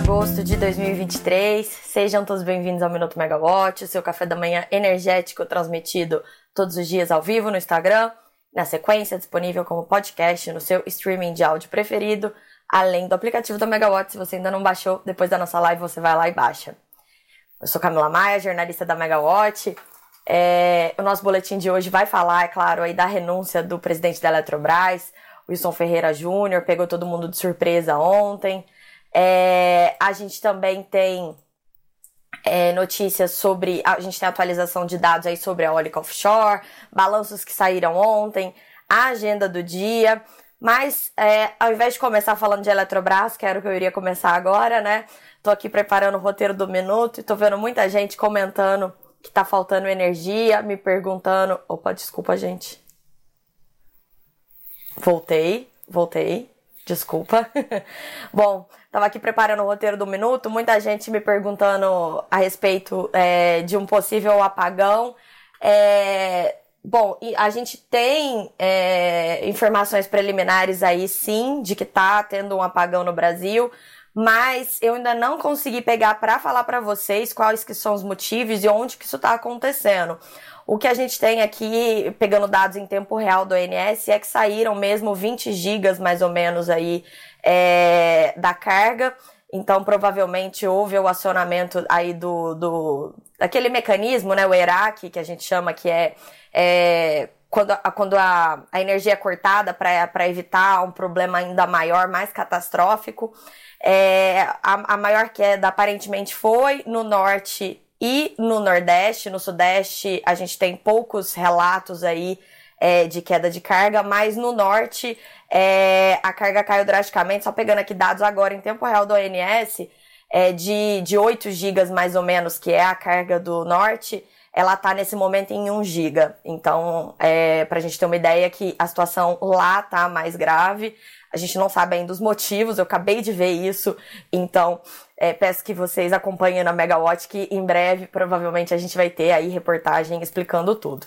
agosto de 2023. Sejam todos bem-vindos ao Minuto Megawatt, o seu café da manhã energético transmitido todos os dias ao vivo no Instagram, na sequência disponível como podcast no seu streaming de áudio preferido, além do aplicativo da Megawatt. Se você ainda não baixou, depois da nossa live você vai lá e baixa. Eu sou Camila Maia, jornalista da Megawatt. É, o nosso boletim de hoje vai falar, é claro, aí da renúncia do presidente da Eletrobras, Wilson Ferreira Júnior, pegou todo mundo de surpresa ontem. É, a gente também tem é, notícias sobre. A gente tem atualização de dados aí sobre a eólica offshore, balanços que saíram ontem, a agenda do dia. Mas é, ao invés de começar falando de Eletrobras, que era o que eu iria começar agora, né? Tô aqui preparando o roteiro do minuto e tô vendo muita gente comentando que tá faltando energia, me perguntando. Opa, desculpa, gente. Voltei, voltei. Desculpa. Bom, tava aqui preparando o roteiro do minuto, muita gente me perguntando a respeito é, de um possível apagão. É, bom, a gente tem é, informações preliminares aí, sim, de que tá tendo um apagão no Brasil, mas eu ainda não consegui pegar para falar para vocês quais que são os motivos e onde que isso está acontecendo. O que a gente tem aqui, pegando dados em tempo real do ONS, é que saíram mesmo 20 gigas, mais ou menos, aí, é, da carga. Então, provavelmente, houve o acionamento aí do, do daquele mecanismo, né, o ERAC, que a gente chama que é, é quando, a, quando a, a energia é cortada para evitar um problema ainda maior, mais catastrófico. É, a, a maior queda aparentemente foi no norte e no Nordeste, no Sudeste, a gente tem poucos relatos aí é, de queda de carga, mas no Norte é, a carga caiu drasticamente, só pegando aqui dados agora em tempo real do ONS, é, de, de 8 gigas mais ou menos, que é a carga do Norte, ela tá nesse momento em 1 giga. Então, é, pra gente ter uma ideia que a situação lá tá mais grave, a gente não sabe ainda os motivos, eu acabei de ver isso, então é, peço que vocês acompanhem na Megawatt, que em breve provavelmente a gente vai ter aí reportagem explicando tudo.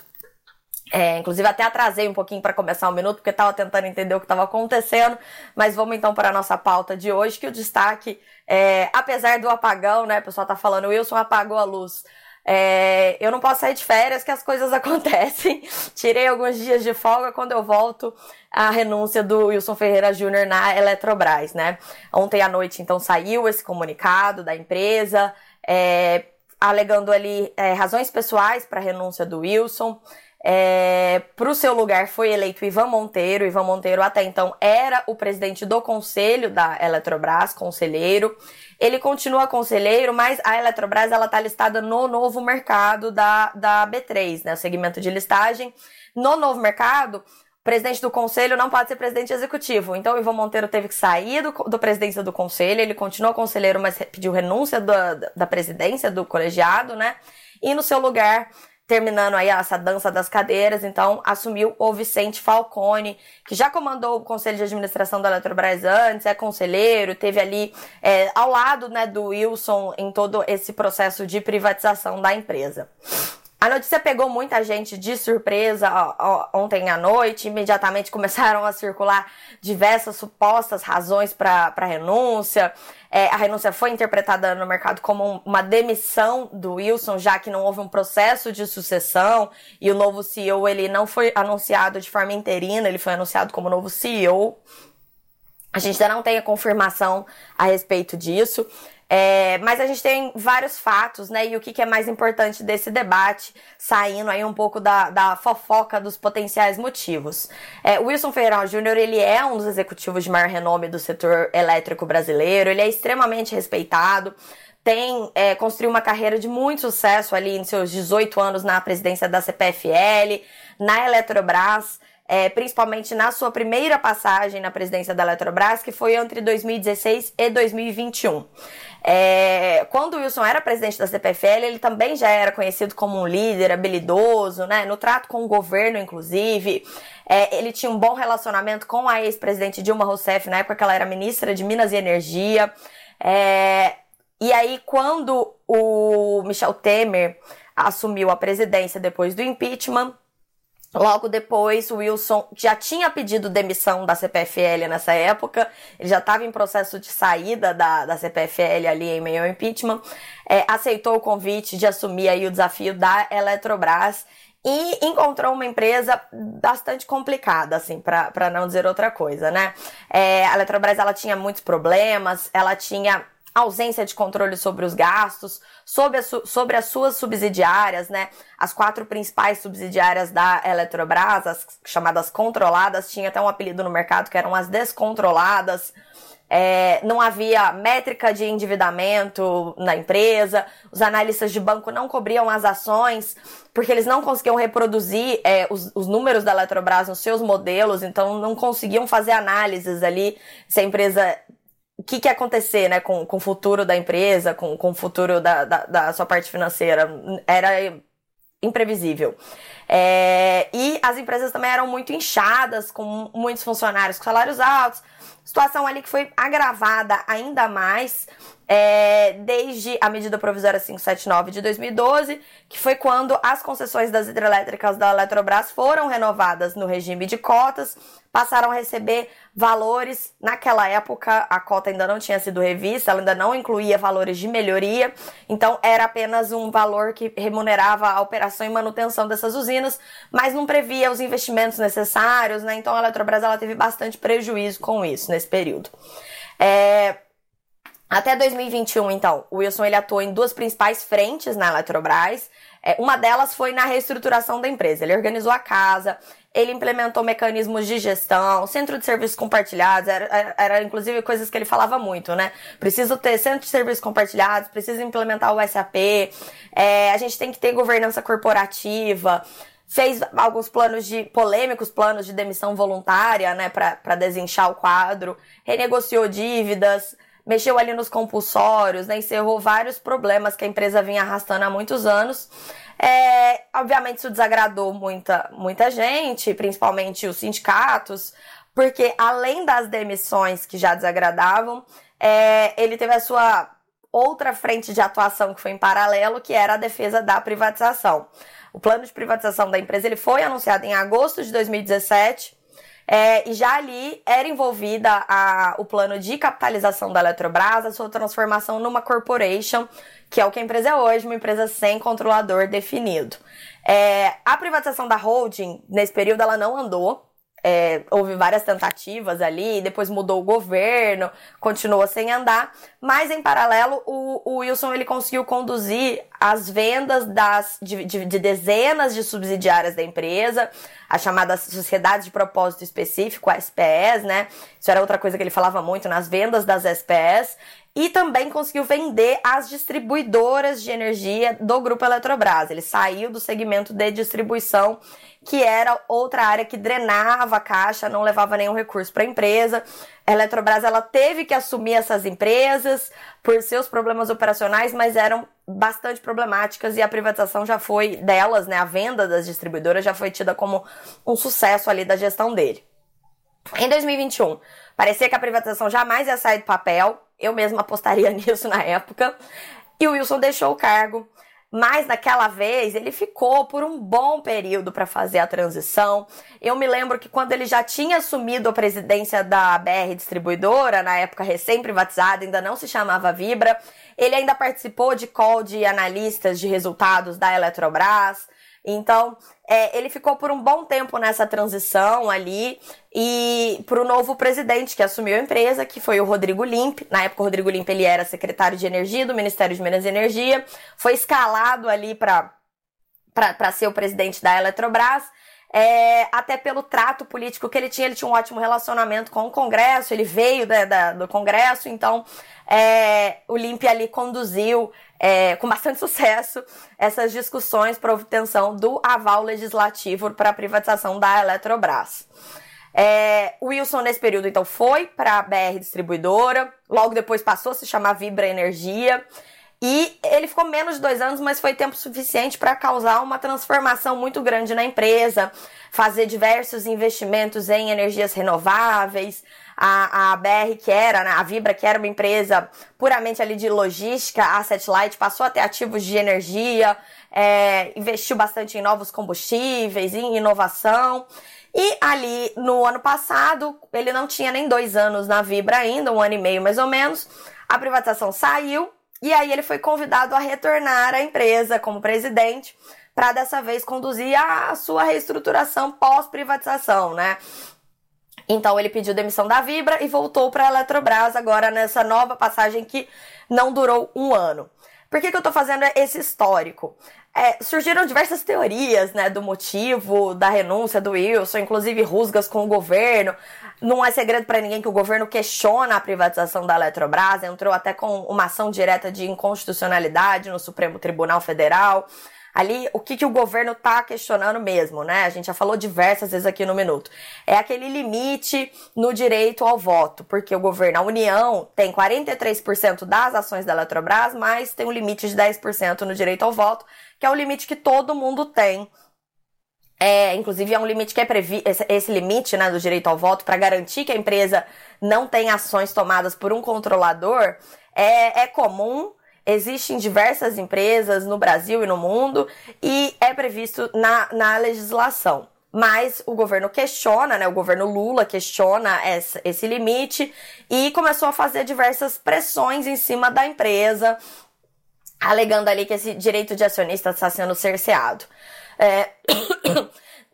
É, inclusive até atrasei um pouquinho para começar o um minuto, porque estava tentando entender o que estava acontecendo, mas vamos então para a nossa pauta de hoje, que o destaque, é, apesar do apagão, né, o pessoal tá falando, Wilson apagou a luz. É, eu não posso sair de férias, que as coisas acontecem. Tirei alguns dias de folga quando eu volto a renúncia do Wilson Ferreira Júnior na Eletrobras, né? Ontem à noite, então, saiu esse comunicado da empresa, é, alegando ali é, razões pessoais para a renúncia do Wilson. É, para o seu lugar foi eleito Ivan Monteiro. Ivan Monteiro até então era o presidente do conselho da Eletrobras, conselheiro. Ele continua conselheiro, mas a Eletrobras ela está listada no novo mercado da, da B3, né, o segmento de listagem. No novo mercado, presidente do conselho não pode ser presidente executivo. Então, o Ivan Monteiro teve que sair do, do presidência do conselho. Ele continua conselheiro, mas pediu renúncia da, da presidência do colegiado, né? E no seu lugar terminando aí essa dança das cadeiras, então assumiu o Vicente Falcone, que já comandou o Conselho de Administração da Eletrobras antes, é conselheiro, teve ali é, ao lado né, do Wilson em todo esse processo de privatização da empresa. A notícia pegou muita gente de surpresa ó, ó, ontem à noite. Imediatamente começaram a circular diversas supostas razões para a renúncia. É, a renúncia foi interpretada no mercado como uma demissão do Wilson, já que não houve um processo de sucessão e o novo CEO ele não foi anunciado de forma interina, ele foi anunciado como novo CEO. A gente ainda não tem a confirmação a respeito disso. É, mas a gente tem vários fatos, né? E o que, que, é mais importante desse debate, saindo aí um pouco da, da fofoca dos potenciais motivos. É, Wilson Ferreira Júnior, ele é um dos executivos de maior renome do setor elétrico brasileiro, ele é extremamente respeitado, tem é, construiu uma carreira de muito sucesso ali em seus 18 anos na presidência da CPFL, na Eletrobras, é, principalmente na sua primeira passagem na presidência da Eletrobras, que foi entre 2016 e 2021. É, quando o Wilson era presidente da CPFL, ele também já era conhecido como um líder habilidoso, né? No trato com o governo, inclusive. É, ele tinha um bom relacionamento com a ex-presidente Dilma Rousseff, na época que ela era ministra de Minas e Energia. É, e aí, quando o Michel Temer assumiu a presidência depois do impeachment, Logo depois, o Wilson já tinha pedido demissão da CPFL nessa época, ele já estava em processo de saída da, da CPFL ali em meio ao impeachment, é, aceitou o convite de assumir aí o desafio da Eletrobras e encontrou uma empresa bastante complicada, assim, para não dizer outra coisa, né? É, a Eletrobras ela tinha muitos problemas, ela tinha ausência de controle sobre os gastos, sobre, sobre as suas subsidiárias, né? As quatro principais subsidiárias da Eletrobras, as chamadas controladas, tinha até um apelido no mercado que eram as descontroladas. É, não havia métrica de endividamento na empresa, os analistas de banco não cobriam as ações, porque eles não conseguiam reproduzir é, os, os, números da Eletrobras nos seus modelos, então não conseguiam fazer análises ali se a empresa o que, que acontecer né, com, com o futuro da empresa, com, com o futuro da, da, da sua parte financeira. Era imprevisível. É, e as empresas também eram muito inchadas, com muitos funcionários com salários altos. Situação ali que foi agravada ainda mais é, desde a medida provisória 579 de 2012, que foi quando as concessões das hidrelétricas da Eletrobras foram renovadas no regime de cotas, passaram a receber valores. Naquela época, a cota ainda não tinha sido revista, ela ainda não incluía valores de melhoria, então era apenas um valor que remunerava a operação e manutenção dessas usinas, mas não previa os investimentos necessários, né? Então a Eletrobras ela teve bastante prejuízo com isso nesse período. É, até 2021, então, o Wilson ele atuou em duas principais frentes na Eletrobras. É, uma delas foi na reestruturação da empresa. Ele organizou a casa, ele implementou mecanismos de gestão, centro de serviços compartilhados, era, era, era, inclusive coisas que ele falava muito, né? Preciso ter centro de serviços compartilhados, preciso implementar o SAP, é, a gente tem que ter governança corporativa, fez alguns planos de polêmicos planos de demissão voluntária, né, para desinchar o quadro, renegociou dívidas, mexeu ali nos compulsórios, né, encerrou vários problemas que a empresa vinha arrastando há muitos anos. É, obviamente isso desagradou muita, muita gente, principalmente os sindicatos, porque além das demissões que já desagradavam, é, ele teve a sua outra frente de atuação que foi em paralelo, que era a defesa da privatização. O plano de privatização da empresa ele foi anunciado em agosto de 2017 é, e já ali era envolvida a, o plano de capitalização da Eletrobras, a sua transformação numa corporation, que é o que a empresa é hoje, uma empresa sem controlador definido. É, a privatização da holding, nesse período, ela não andou. É, houve várias tentativas ali, depois mudou o governo, continuou sem andar, mas em paralelo o, o Wilson ele conseguiu conduzir as vendas das, de, de, de dezenas de subsidiárias da empresa, a chamada Sociedade de Propósito Específico, a SPS, né? Isso era outra coisa que ele falava muito nas vendas das SPS. E também conseguiu vender as distribuidoras de energia do Grupo Eletrobras. Ele saiu do segmento de distribuição, que era outra área que drenava a caixa, não levava nenhum recurso para a empresa. A Eletrobras ela teve que assumir essas empresas por seus problemas operacionais, mas eram bastante problemáticas e a privatização já foi delas, né? A venda das distribuidoras já foi tida como um sucesso ali da gestão dele. Em 2021, parecia que a privatização jamais ia sair do papel. Eu mesma apostaria nisso na época. E o Wilson deixou o cargo. Mas naquela vez ele ficou por um bom período para fazer a transição. Eu me lembro que quando ele já tinha assumido a presidência da BR Distribuidora, na época recém-privatizada, ainda não se chamava Vibra, ele ainda participou de call de analistas de resultados da Eletrobras. Então, é, ele ficou por um bom tempo nessa transição ali e para o novo presidente que assumiu a empresa, que foi o Rodrigo Limp. Na época, o Rodrigo Limp ele era secretário de Energia do Ministério de Minas e Energia, foi escalado ali para ser o presidente da Eletrobras. É, até pelo trato político que ele tinha, ele tinha um ótimo relacionamento com o Congresso, ele veio da, da, do Congresso, então é, o Limp ali conduziu é, com bastante sucesso essas discussões para obtenção do aval legislativo para a privatização da Eletrobras. É, Wilson, nesse período, então, foi para a BR Distribuidora, logo depois passou a se chamar Vibra Energia. E ele ficou menos de dois anos, mas foi tempo suficiente para causar uma transformação muito grande na empresa, fazer diversos investimentos em energias renováveis, a, a BR, que era, né, a Vibra, que era uma empresa puramente ali de logística, a Satellite passou a ter ativos de energia, é, investiu bastante em novos combustíveis, em inovação. E ali no ano passado, ele não tinha nem dois anos na Vibra ainda, um ano e meio mais ou menos. A privatização saiu e aí ele foi convidado a retornar à empresa como presidente para dessa vez conduzir a sua reestruturação pós-privatização, né? Então ele pediu demissão da Vibra e voltou para a Eletrobras agora nessa nova passagem que não durou um ano. Por que, que eu estou fazendo esse histórico? É, surgiram diversas teorias né, do motivo da renúncia do Wilson, inclusive rusgas com o governo. Não é segredo para ninguém que o governo questiona a privatização da Eletrobras, entrou até com uma ação direta de inconstitucionalidade no Supremo Tribunal Federal ali o que, que o governo está questionando mesmo, né? A gente já falou diversas vezes aqui no Minuto. É aquele limite no direito ao voto, porque o governo, a União, tem 43% das ações da Eletrobras, mas tem um limite de 10% no direito ao voto, que é o limite que todo mundo tem. É, inclusive é um limite que é previsto, esse, esse, limite né, do direito ao voto, para garantir que a empresa não tenha ações tomadas por um controlador, é, é comum Existem diversas empresas no Brasil e no mundo e é previsto na, na legislação. Mas o governo questiona, né? O governo Lula questiona essa, esse limite e começou a fazer diversas pressões em cima da empresa, alegando ali que esse direito de acionista está sendo cerceado. É...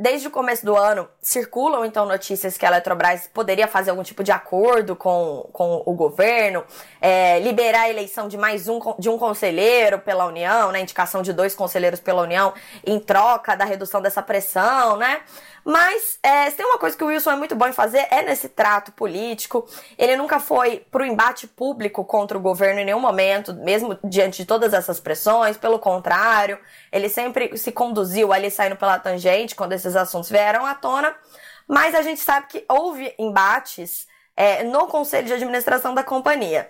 Desde o começo do ano, circulam então notícias que a Eletrobras poderia fazer algum tipo de acordo com, com o governo, é, liberar a eleição de mais um, de um conselheiro pela União, né? Indicação de dois conselheiros pela União em troca da redução dessa pressão, né? Mas é, se tem uma coisa que o Wilson é muito bom em fazer é nesse trato político. Ele nunca foi pro embate público contra o governo em nenhum momento, mesmo diante de todas essas pressões. Pelo contrário, ele sempre se conduziu ali saindo pela tangente quando esses assuntos vieram à tona. Mas a gente sabe que houve embates é, no conselho de administração da companhia.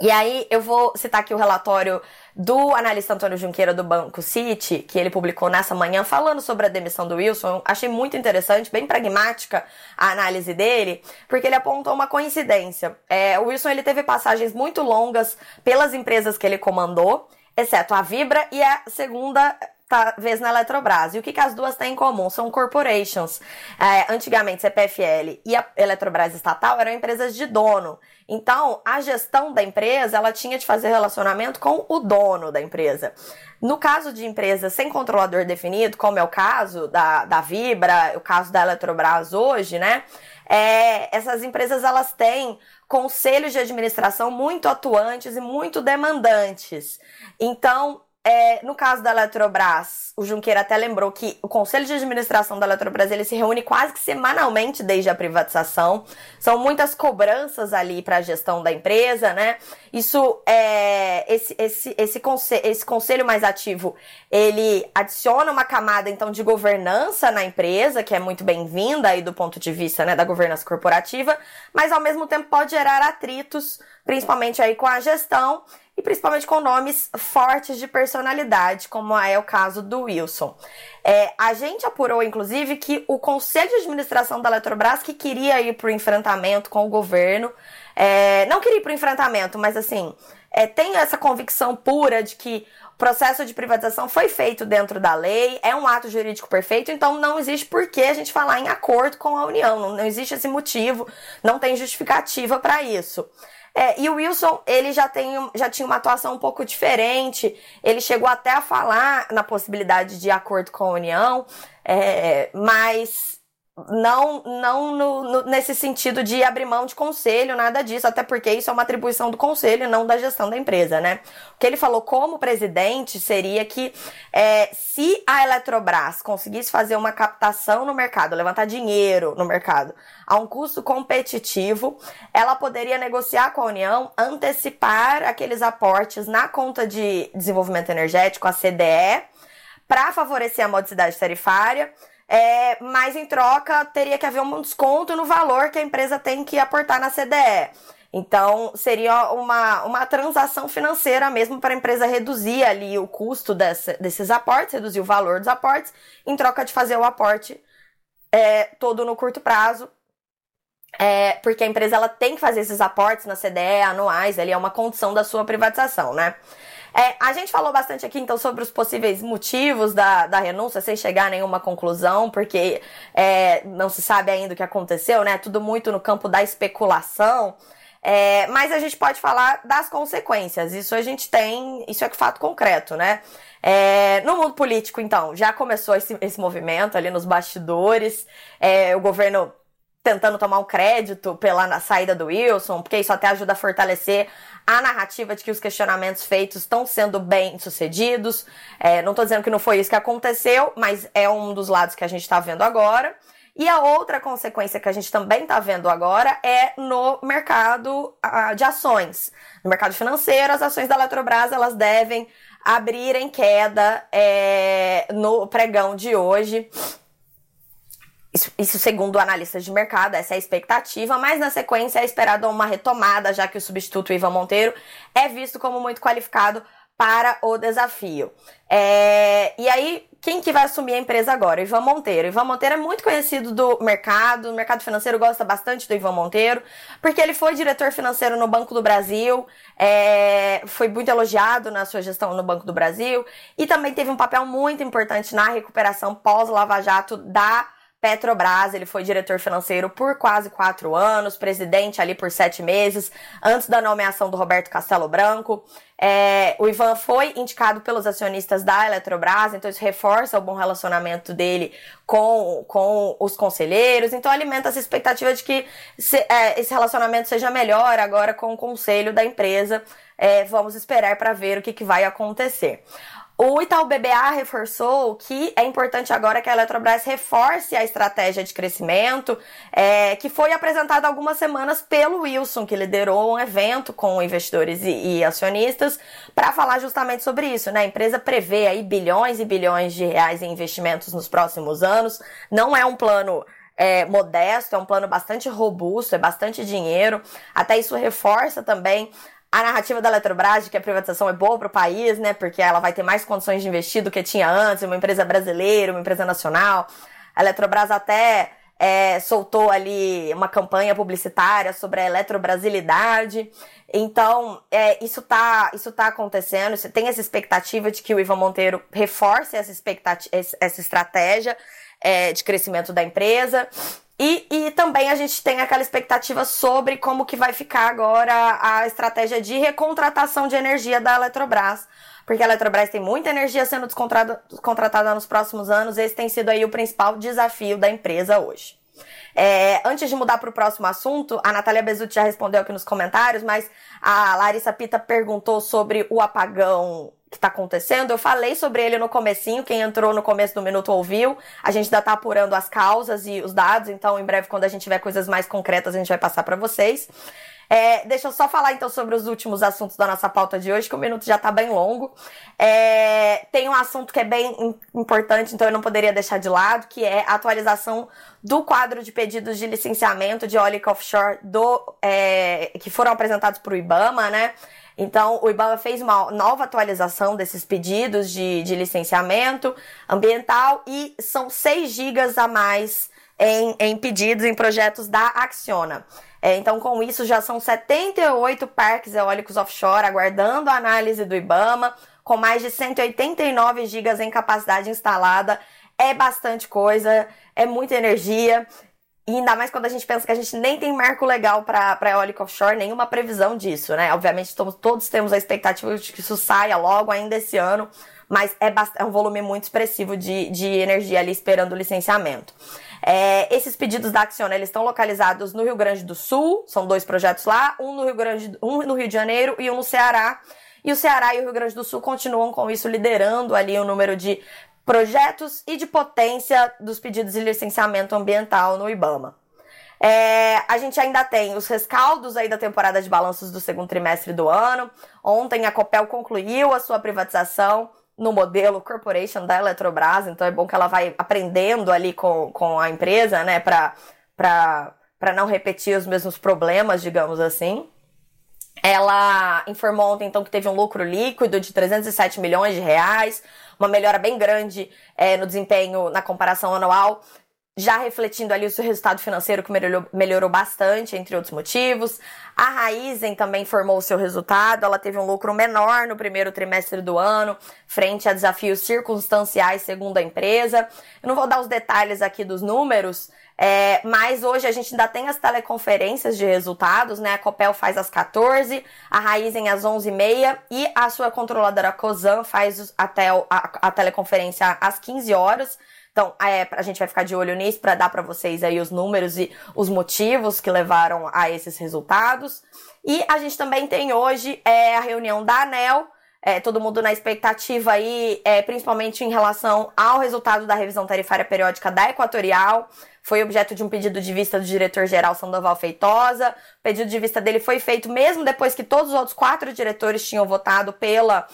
E aí eu vou citar aqui o relatório do analista Antônio Junqueira do Banco City, que ele publicou nessa manhã falando sobre a demissão do Wilson. Achei muito interessante, bem pragmática a análise dele, porque ele apontou uma coincidência. É, o Wilson ele teve passagens muito longas pelas empresas que ele comandou, exceto a Vibra e a segunda vez na Eletrobras. E o que, que as duas têm em comum? São corporations. É, antigamente, CPFL e a Eletrobras estatal eram empresas de dono. Então, a gestão da empresa, ela tinha de fazer relacionamento com o dono da empresa. No caso de empresas sem controlador definido, como é o caso da, da Vibra, o caso da Eletrobras hoje, né? É, essas empresas, elas têm conselhos de administração muito atuantes e muito demandantes. Então, é, no caso da Eletrobras, o Junqueira até lembrou que o Conselho de Administração da Eletrobras ele se reúne quase que semanalmente desde a privatização. São muitas cobranças ali para a gestão da empresa, né? Isso é esse, esse, esse, conselho, esse conselho mais ativo, ele adiciona uma camada então de governança na empresa, que é muito bem-vinda aí do ponto de vista né, da governança corporativa, mas ao mesmo tempo pode gerar atritos, principalmente aí com a gestão e principalmente com nomes fortes de personalidade, como é o caso do Wilson. É, a gente apurou, inclusive, que o Conselho de Administração da Eletrobras, que queria ir para o enfrentamento com o governo, é, não queria ir para o enfrentamento, mas assim, é, tem essa convicção pura de que o processo de privatização foi feito dentro da lei, é um ato jurídico perfeito, então não existe por que a gente falar em acordo com a União, não, não existe esse motivo, não tem justificativa para isso. É, e o Wilson, ele já, tem, já tinha uma atuação um pouco diferente. Ele chegou até a falar na possibilidade de acordo com a União, é, mas não, não no, no, nesse sentido de abrir mão de conselho, nada disso, até porque isso é uma atribuição do conselho, não da gestão da empresa, né? O que ele falou como presidente seria que é, se a Eletrobras conseguisse fazer uma captação no mercado, levantar dinheiro no mercado a um custo competitivo, ela poderia negociar com a União, antecipar aqueles aportes na conta de desenvolvimento energético, a CDE, para favorecer a modicidade tarifária é, mas em troca teria que haver um desconto no valor que a empresa tem que aportar na CDE. Então, seria uma, uma transação financeira mesmo para a empresa reduzir ali o custo desses aportes, reduzir o valor dos aportes, em troca de fazer o aporte é, todo no curto prazo. É, porque a empresa ela tem que fazer esses aportes na CDE anuais, ali é uma condição da sua privatização, né? É, a gente falou bastante aqui, então, sobre os possíveis motivos da, da renúncia, sem chegar a nenhuma conclusão, porque é, não se sabe ainda o que aconteceu, né? Tudo muito no campo da especulação. É, mas a gente pode falar das consequências. Isso a gente tem, isso é fato concreto, né? É, no mundo político, então, já começou esse, esse movimento ali nos bastidores. É, o governo tentando tomar um crédito pela saída do Wilson, porque isso até ajuda a fortalecer a narrativa de que os questionamentos feitos estão sendo bem sucedidos. É, não estou dizendo que não foi isso que aconteceu, mas é um dos lados que a gente está vendo agora. E a outra consequência que a gente também está vendo agora é no mercado de ações. No mercado financeiro, as ações da Eletrobras elas devem abrir em queda é, no pregão de hoje. Isso, isso, segundo analistas de mercado, essa é a expectativa, mas na sequência é esperado uma retomada, já que o substituto Ivan Monteiro é visto como muito qualificado para o desafio. É, e aí, quem que vai assumir a empresa agora? Ivan Monteiro. Ivan Monteiro é muito conhecido do mercado, o mercado financeiro gosta bastante do Ivan Monteiro, porque ele foi diretor financeiro no Banco do Brasil, é, foi muito elogiado na sua gestão no Banco do Brasil, e também teve um papel muito importante na recuperação pós-Lava Jato da Petrobras, ele foi diretor financeiro por quase quatro anos, presidente ali por sete meses, antes da nomeação do Roberto Castelo Branco. É, o Ivan foi indicado pelos acionistas da Eletrobras, então isso reforça o bom relacionamento dele com, com os conselheiros, então alimenta essa expectativa de que se, é, esse relacionamento seja melhor agora com o conselho da empresa. É, vamos esperar para ver o que, que vai acontecer. O Itaú BBA reforçou que é importante agora que a Eletrobras reforce a estratégia de crescimento, é, que foi apresentada algumas semanas pelo Wilson, que liderou um evento com investidores e, e acionistas para falar justamente sobre isso. Né? A empresa prevê aí bilhões e bilhões de reais em investimentos nos próximos anos. Não é um plano é, modesto, é um plano bastante robusto, é bastante dinheiro. Até isso reforça também a narrativa da Eletrobras de que a privatização é boa para o país, né? Porque ela vai ter mais condições de investir do que tinha antes, uma empresa brasileira, uma empresa nacional. A Eletrobras até é, soltou ali uma campanha publicitária sobre a eletrobrasilidade. Então, é, isso tá, isso tá acontecendo. Você tem essa expectativa de que o Ivan Monteiro reforce essa, expectativa, essa estratégia é, de crescimento da empresa. E, e também a gente tem aquela expectativa sobre como que vai ficar agora a estratégia de recontratação de energia da Eletrobras. Porque a Eletrobras tem muita energia sendo descontratada nos próximos anos. Esse tem sido aí o principal desafio da empresa hoje. É, antes de mudar para o próximo assunto, a Natália Bezutti já respondeu aqui nos comentários, mas a Larissa Pita perguntou sobre o apagão que está acontecendo. Eu falei sobre ele no comecinho, quem entrou no começo do minuto ouviu. A gente ainda está apurando as causas e os dados, então em breve, quando a gente tiver coisas mais concretas, a gente vai passar para vocês. É, deixa eu só falar então sobre os últimos assuntos da nossa pauta de hoje, que o minuto já está bem longo. É, tem um assunto que é bem importante, então eu não poderia deixar de lado, que é a atualização do quadro de pedidos de licenciamento de eólica offshore do, é, que foram apresentados para o IBAMA, né? Então, o IBAMA fez uma nova atualização desses pedidos de, de licenciamento ambiental e são 6 gigas a mais em, em pedidos em projetos da Acciona. É, então, com isso, já são 78 parques eólicos offshore aguardando a análise do IBAMA, com mais de 189 gigas em capacidade instalada. É bastante coisa, é muita energia. E ainda mais quando a gente pensa que a gente nem tem marco legal para eólica offshore, nenhuma previsão disso, né? Obviamente, todos, todos temos a expectativa de que isso saia logo ainda esse ano, mas é, é um volume muito expressivo de, de energia ali esperando o licenciamento. É, esses pedidos da Acciona, eles estão localizados no Rio Grande do Sul, são dois projetos lá, um no Rio Grande, um no Rio de Janeiro e um no Ceará. E o Ceará e o Rio Grande do Sul continuam com isso liderando ali o número de projetos e de potência dos pedidos de licenciamento ambiental no IBAMA. É, a gente ainda tem os rescaldos aí da temporada de balanços do segundo trimestre do ano. Ontem a Copel concluiu a sua privatização no modelo corporation da Eletrobras, então é bom que ela vai aprendendo ali com, com a empresa, né, para não repetir os mesmos problemas, digamos assim. Ela informou ontem, então, que teve um lucro líquido de 307 milhões de reais, uma melhora bem grande é, no desempenho na comparação anual, já refletindo ali o seu resultado financeiro que melhorou, melhorou bastante, entre outros motivos. A Raizen também formou o seu resultado, ela teve um lucro menor no primeiro trimestre do ano, frente a desafios circunstanciais, segundo a empresa. Eu não vou dar os detalhes aqui dos números, é, mas hoje a gente ainda tem as teleconferências de resultados, né? A Copel faz às 14, a Raizen às 11h30 e a sua controladora Cosan faz até a, a teleconferência às 15 horas. Então, é, a gente vai ficar de olho nisso para dar para vocês aí os números e os motivos que levaram a esses resultados. E a gente também tem hoje é, a reunião da ANEL, é, todo mundo na expectativa aí, é, principalmente em relação ao resultado da revisão tarifária periódica da Equatorial. Foi objeto de um pedido de vista do diretor-geral Sandoval Feitosa. O pedido de vista dele foi feito mesmo depois que todos os outros quatro diretores tinham votado pela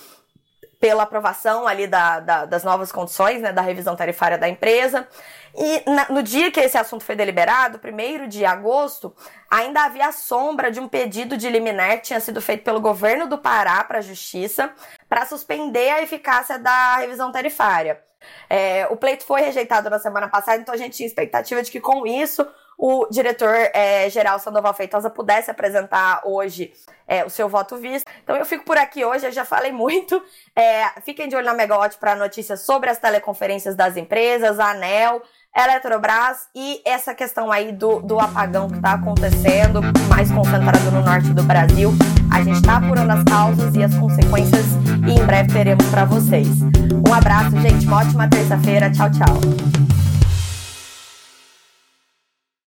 pela aprovação ali da, da, das novas condições, né, da revisão tarifária da empresa. E na, no dia que esse assunto foi deliberado, primeiro de agosto, ainda havia a sombra de um pedido de liminar que tinha sido feito pelo governo do Pará para a Justiça para suspender a eficácia da revisão tarifária. É, o pleito foi rejeitado na semana passada, então a gente tinha expectativa de que com isso o diretor-geral é, Sandoval Feitosa pudesse apresentar hoje é, o seu voto visto. Então eu fico por aqui hoje, eu já falei muito. É, fiquem de olho na Megawatt para notícias sobre as teleconferências das empresas, a ANEL, Eletrobras e essa questão aí do, do apagão que está acontecendo, mais concentrado no norte do Brasil. A gente está apurando as causas e as consequências e em breve teremos para vocês. Um abraço, gente. Uma ótima terça-feira. Tchau, tchau.